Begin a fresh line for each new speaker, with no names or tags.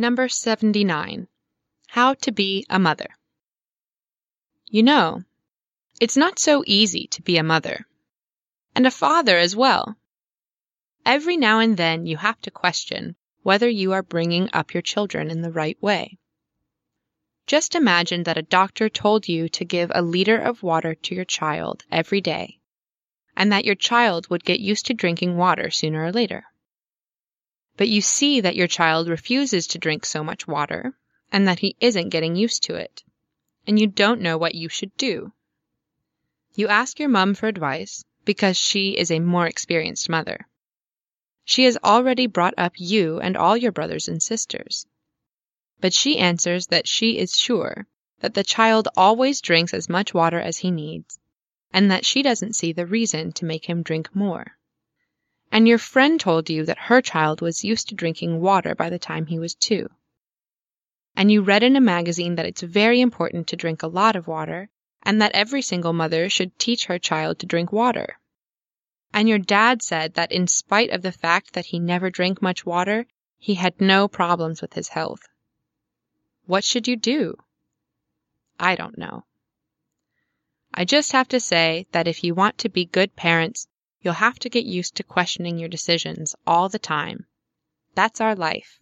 Number 79. How to be a mother. You know, it's not so easy to be a mother. And a father as well. Every now and then you have to question whether you are bringing up your children in the right way. Just imagine that a doctor told you to give a liter of water to your child every day, and that your child would get used to drinking water sooner or later. But you see that your child refuses to drink so much water, and that he isn't getting used to it, and you don't know what you should do. You ask your mum for advice because she is a more experienced mother. She has already brought up you and all your brothers and sisters. But she answers that she is sure that the child always drinks as much water as he needs, and that she doesn't see the reason to make him drink more. And your friend told you that her child was used to drinking water by the time he was two. And you read in a magazine that it's very important to drink a lot of water, and that every single mother should teach her child to drink water. And your dad said that in spite of the fact that he never drank much water, he had no problems with his health. What should you do? I don't know. I just have to say that if you want to be good parents, you'll have to get used to questioning your decisions all the time. That's our life.